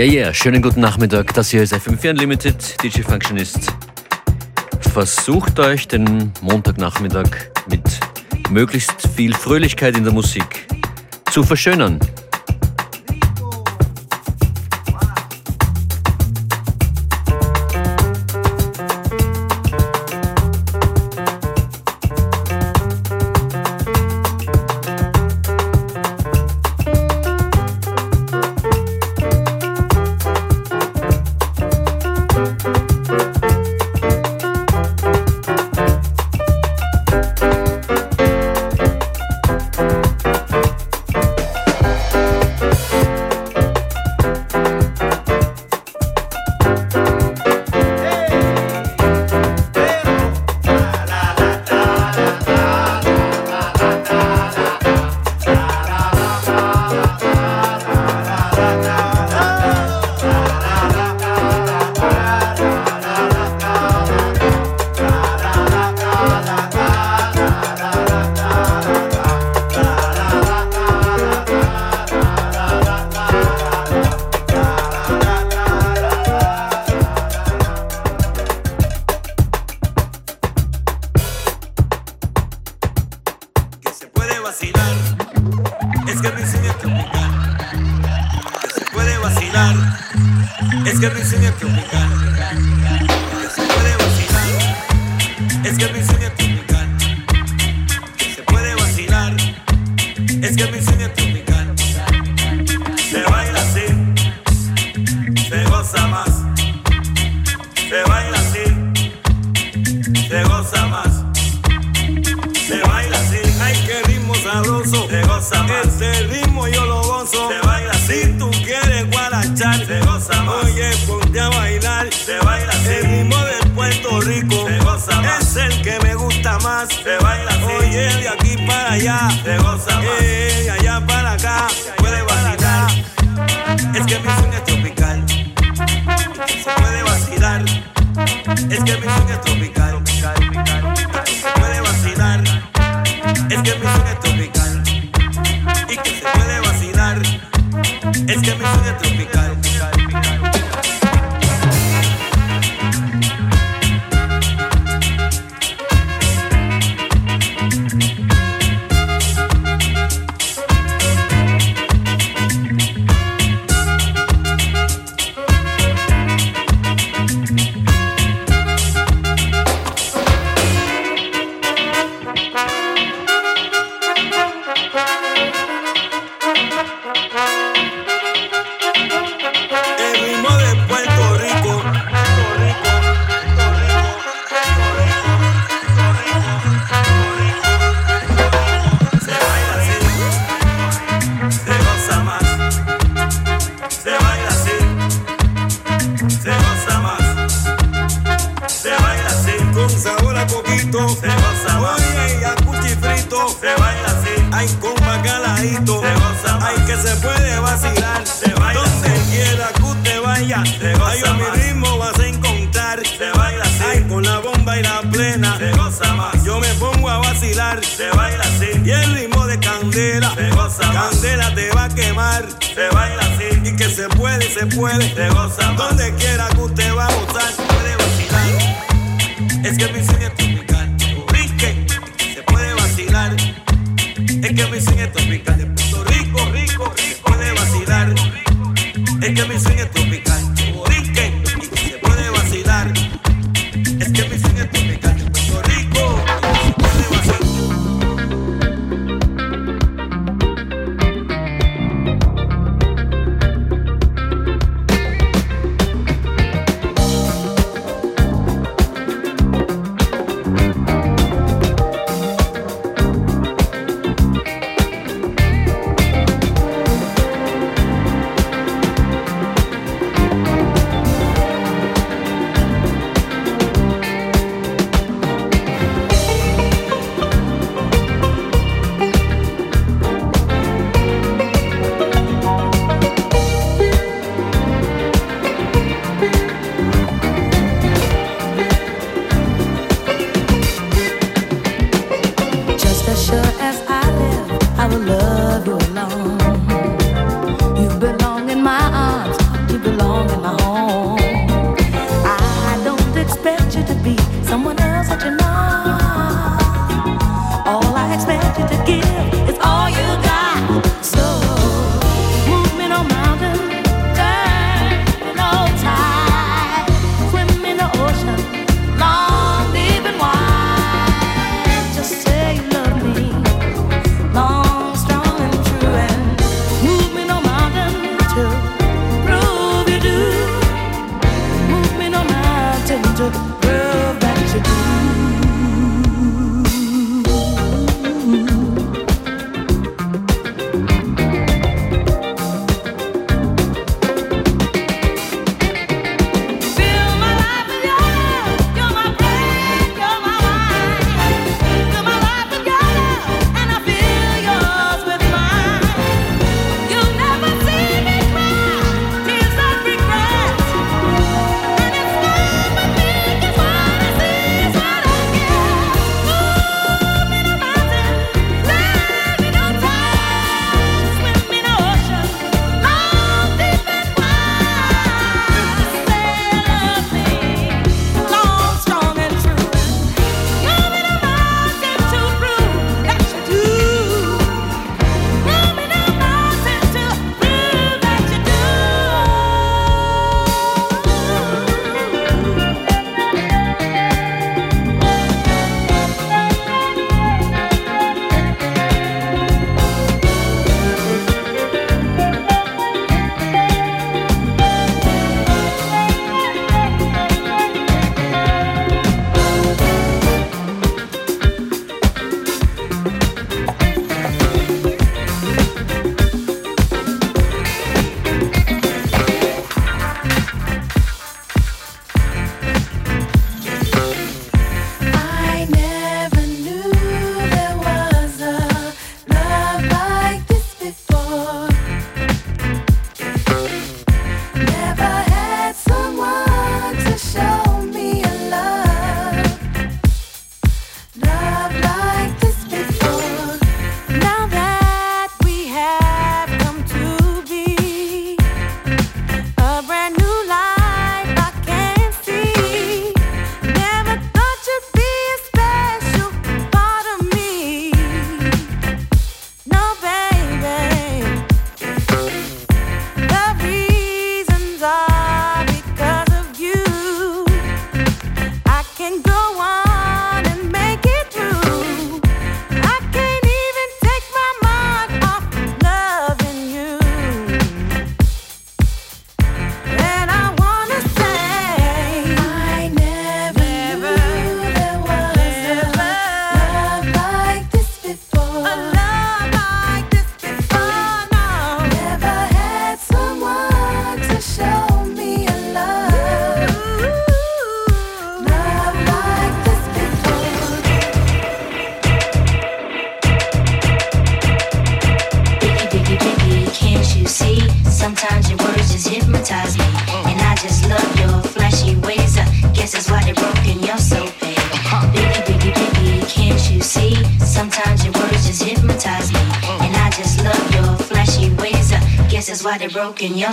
yeah, yeah, schönen guten Nachmittag. Das hier ist FM4 Unlimited, DJ Functionist. Versucht euch den Montagnachmittag mit möglichst viel Fröhlichkeit in der Musik zu verschönern.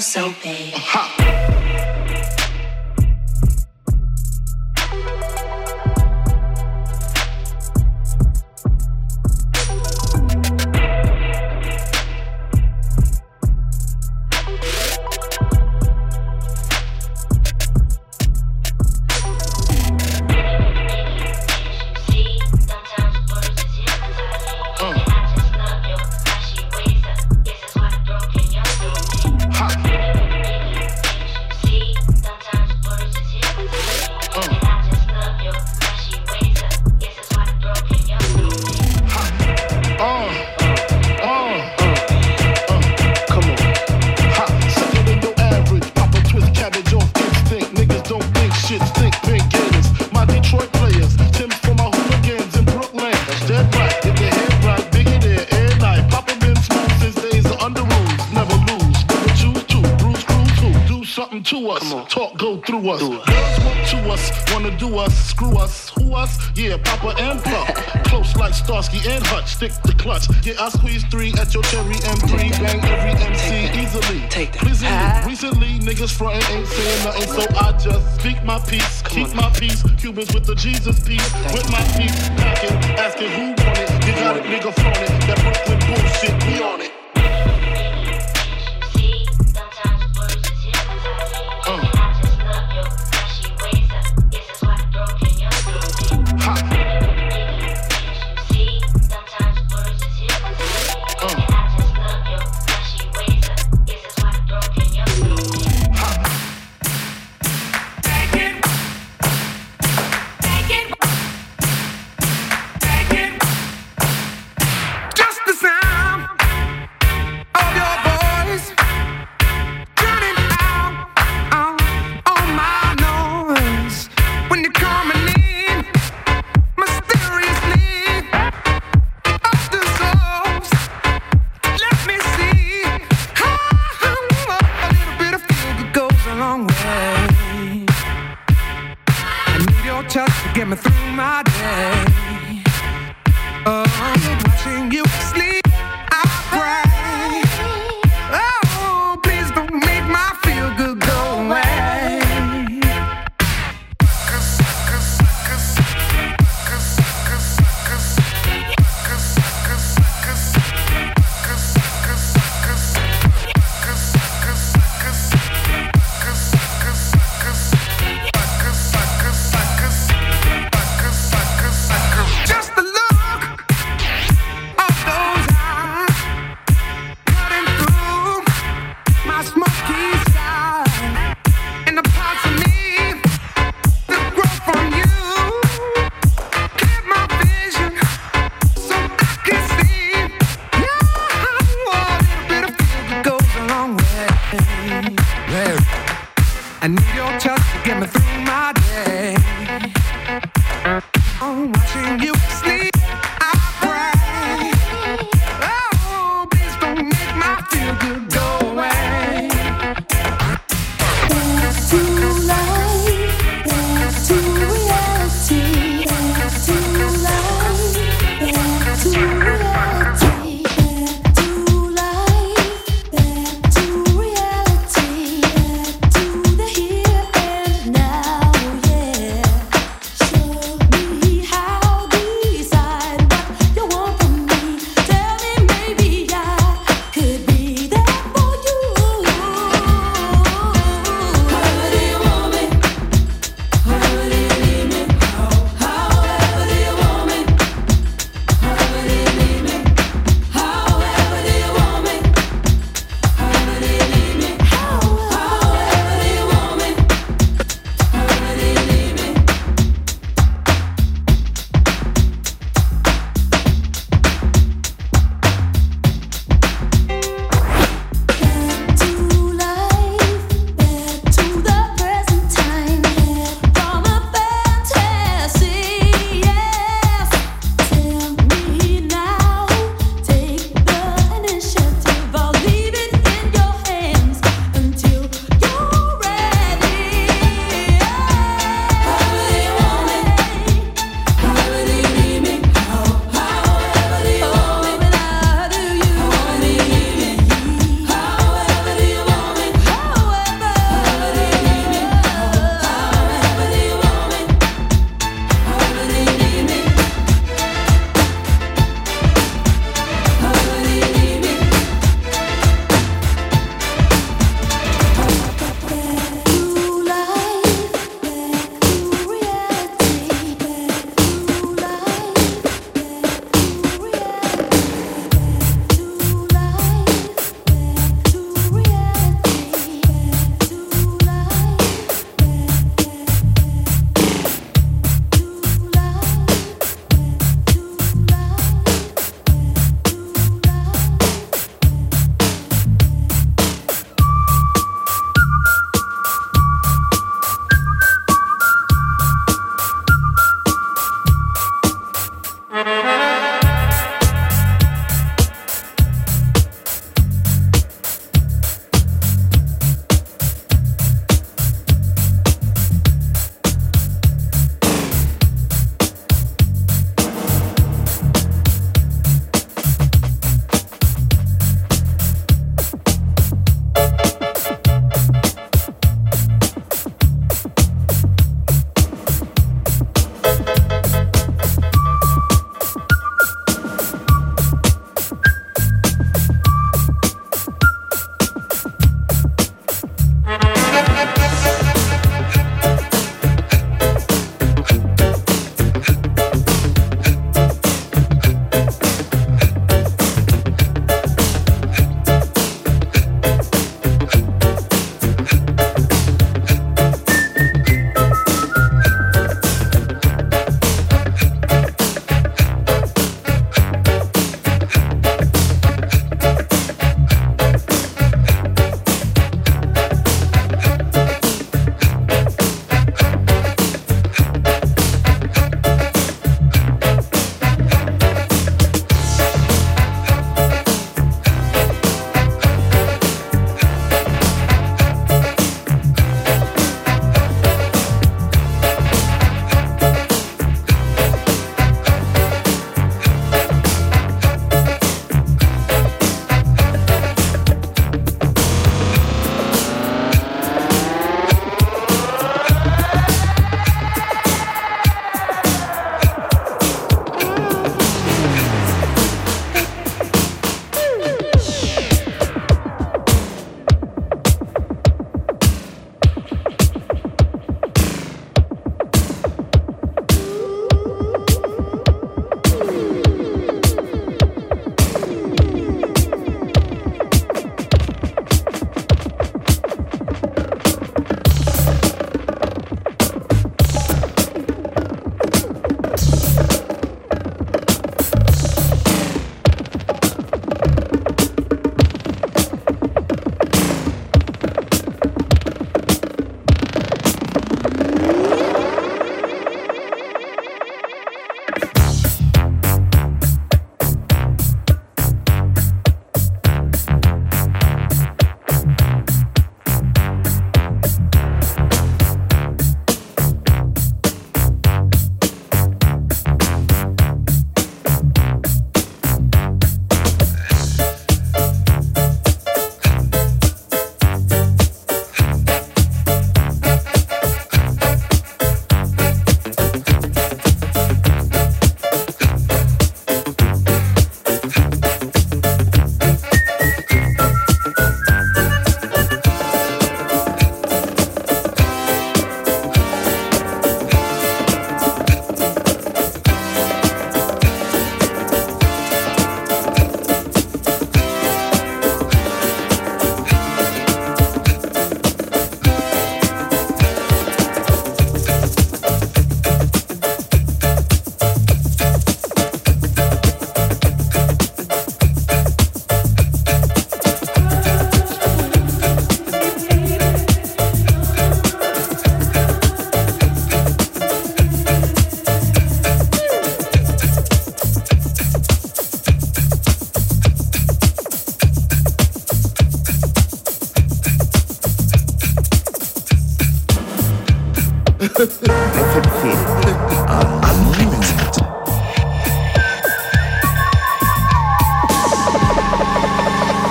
so big. Broken. like Starsky and Hutch, stick the clutch. Yeah, I squeeze three at your cherry M3. Bang every MC easily. Take that. Recently, recently, niggas frontin' ain't saying nothing, so I just speak my peace, keep my peace. Cubans with the Jesus peace, with my peace packing, asking who want it. You got it, nigga, flaunt it. That Brooklyn bullshit, we on it.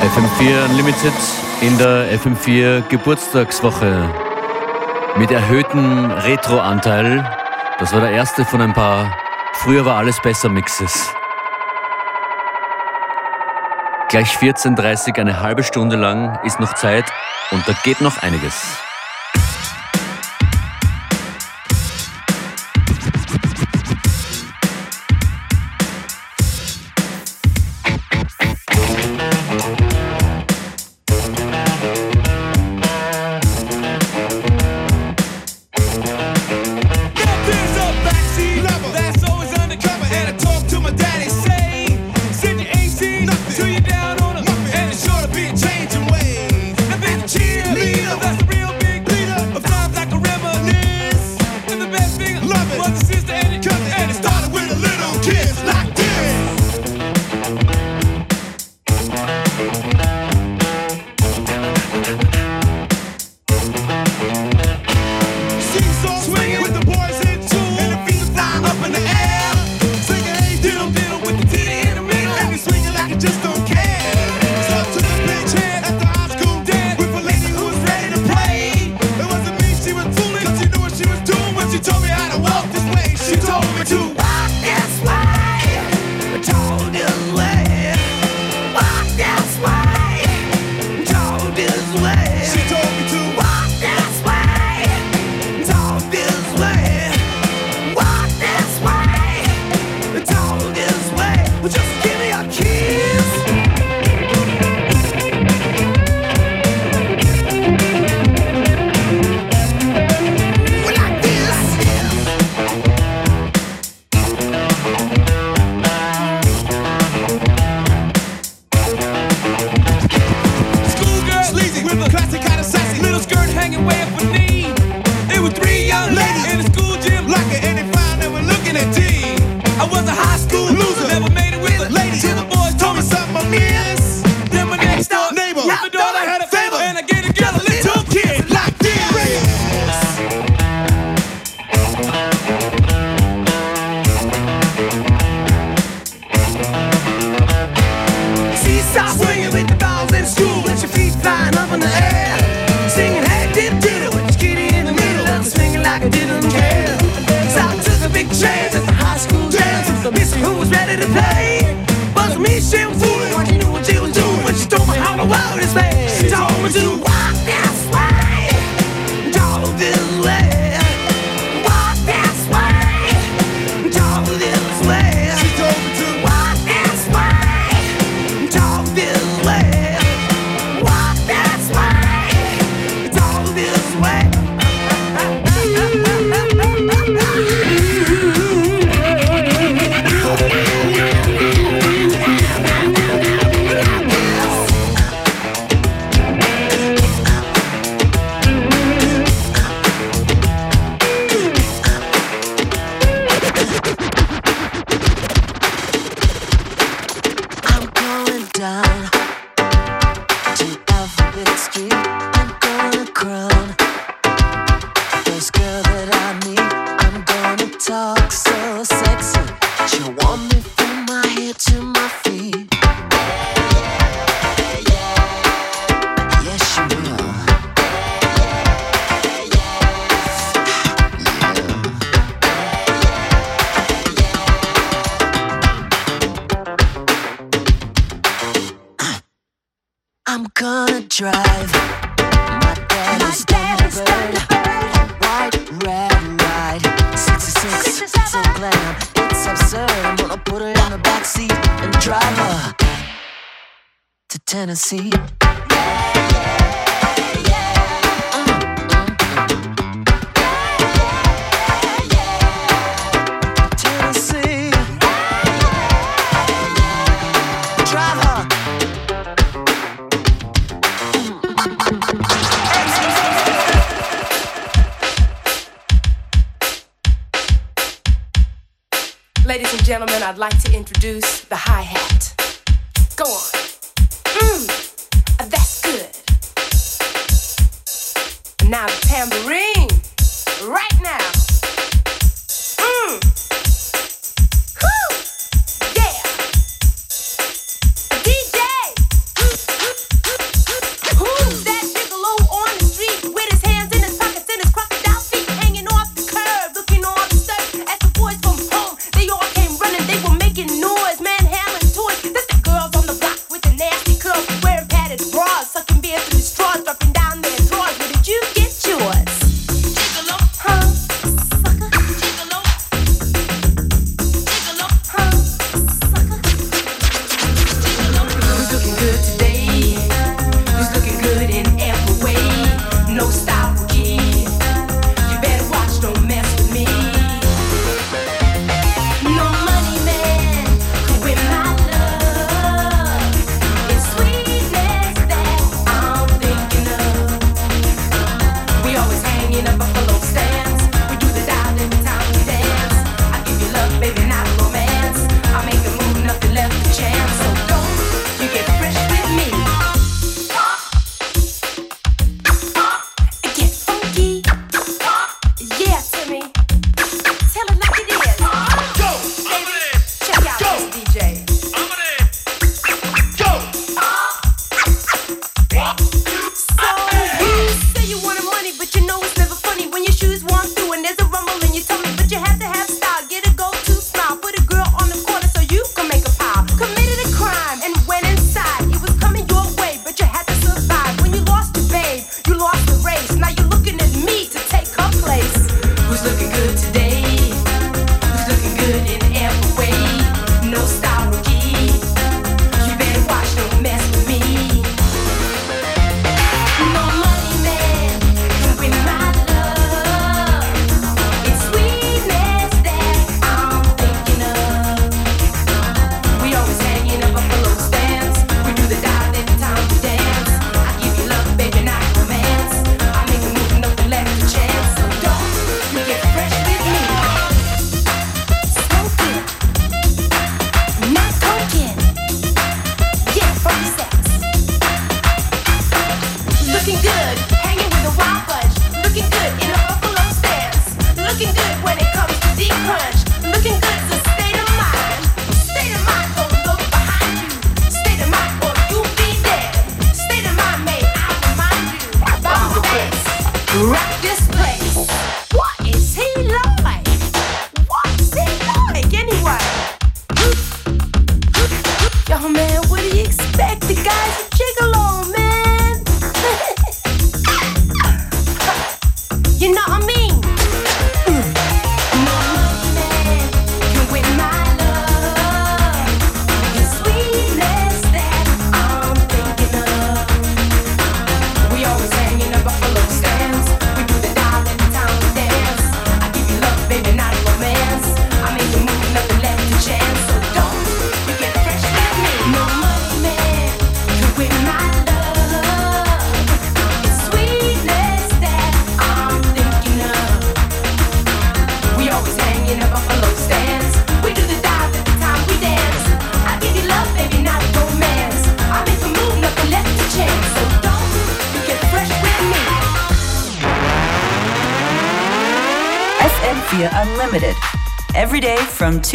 FM4 Unlimited in der FM4 Geburtstagswoche mit erhöhtem Retro-Anteil. Das war der erste von ein paar Früher war alles besser Mixes. Gleich 14.30 Uhr, eine halbe Stunde lang ist noch Zeit und da geht noch einiges.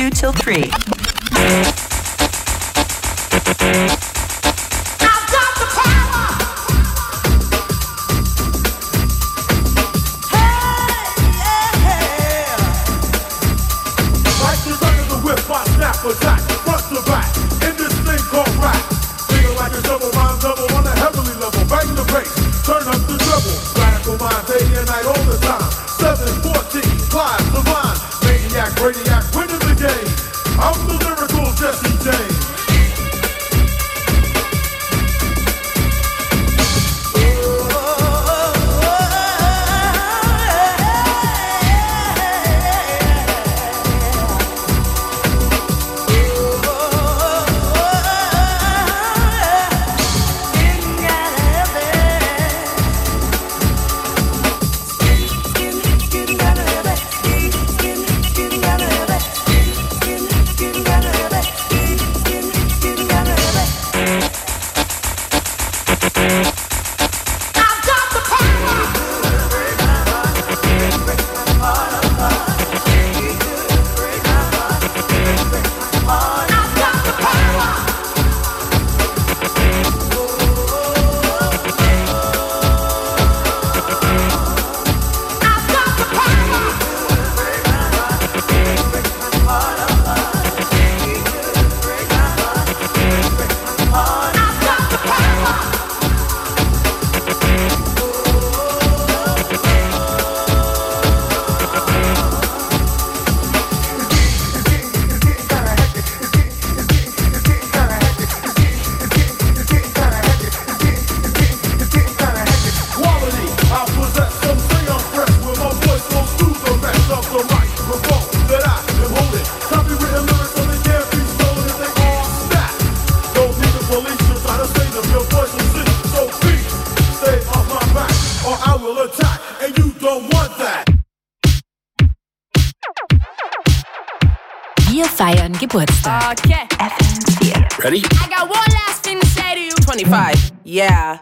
2 till 3. Ready? I got one last thing to say to you. 25. Yeah.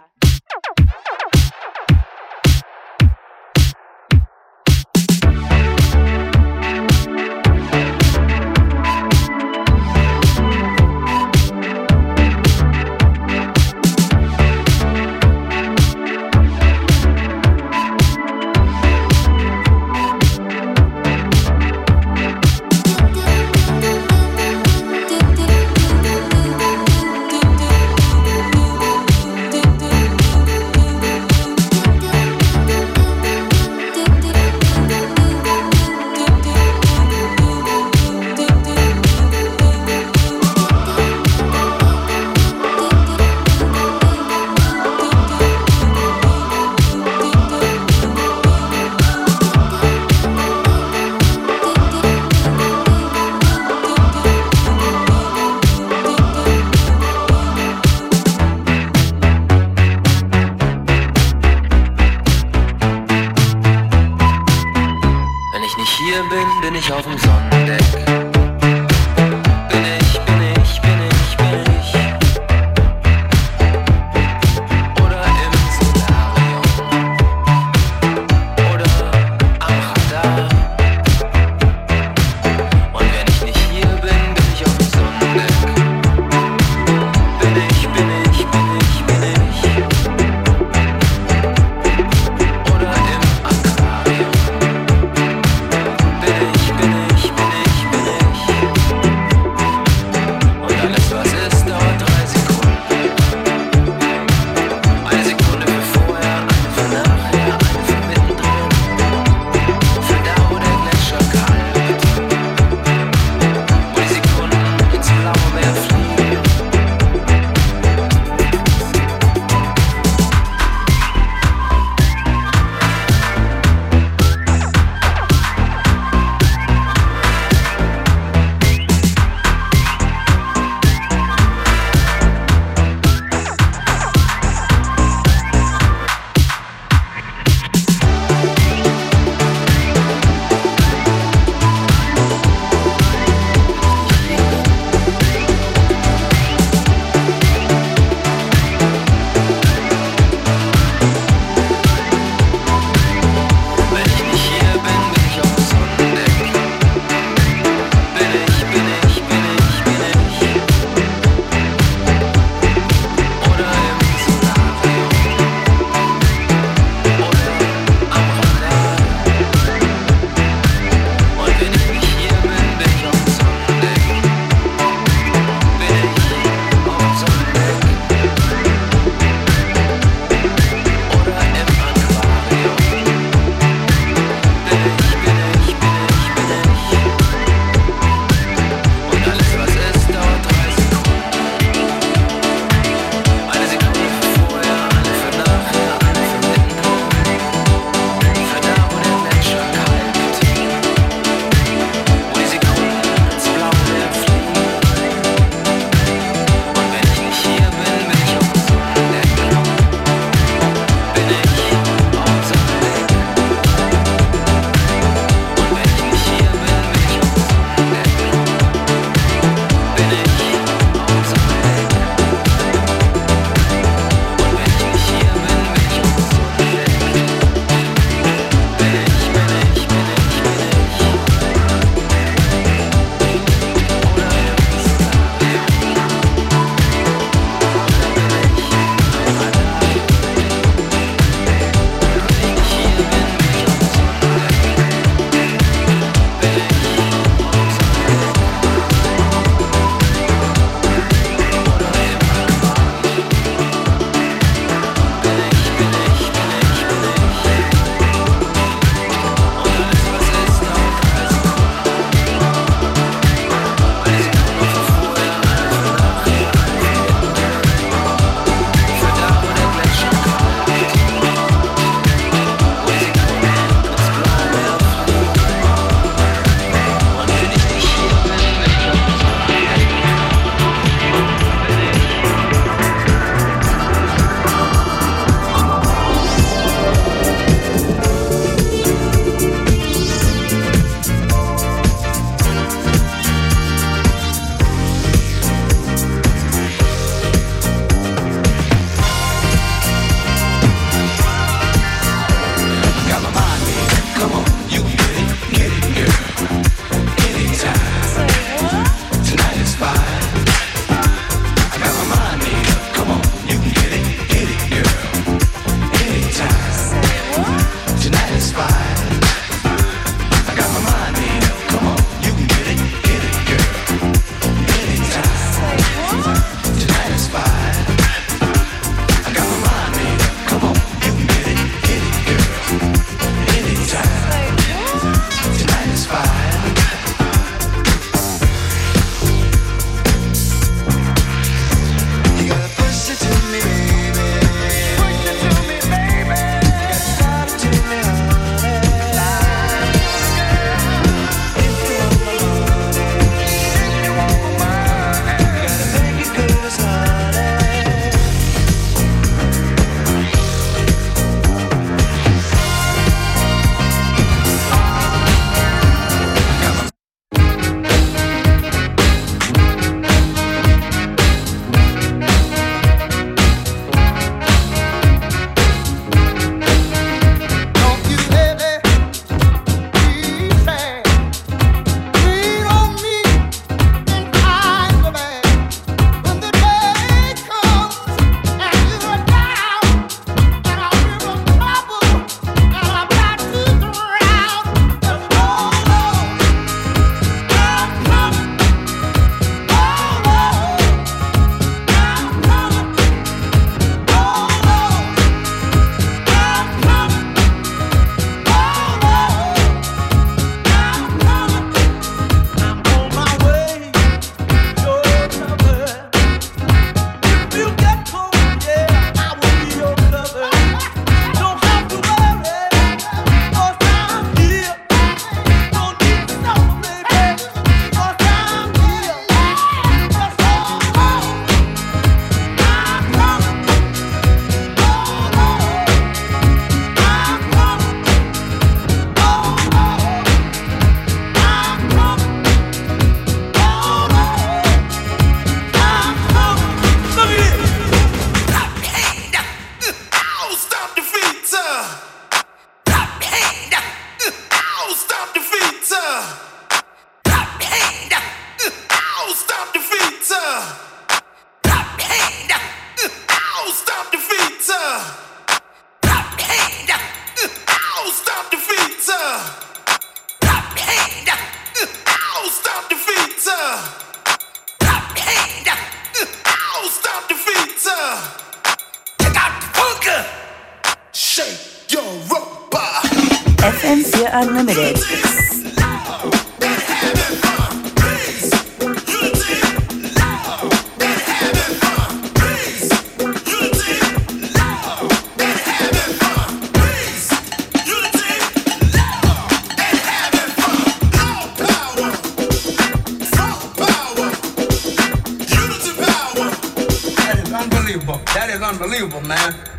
That is unbelievable, man.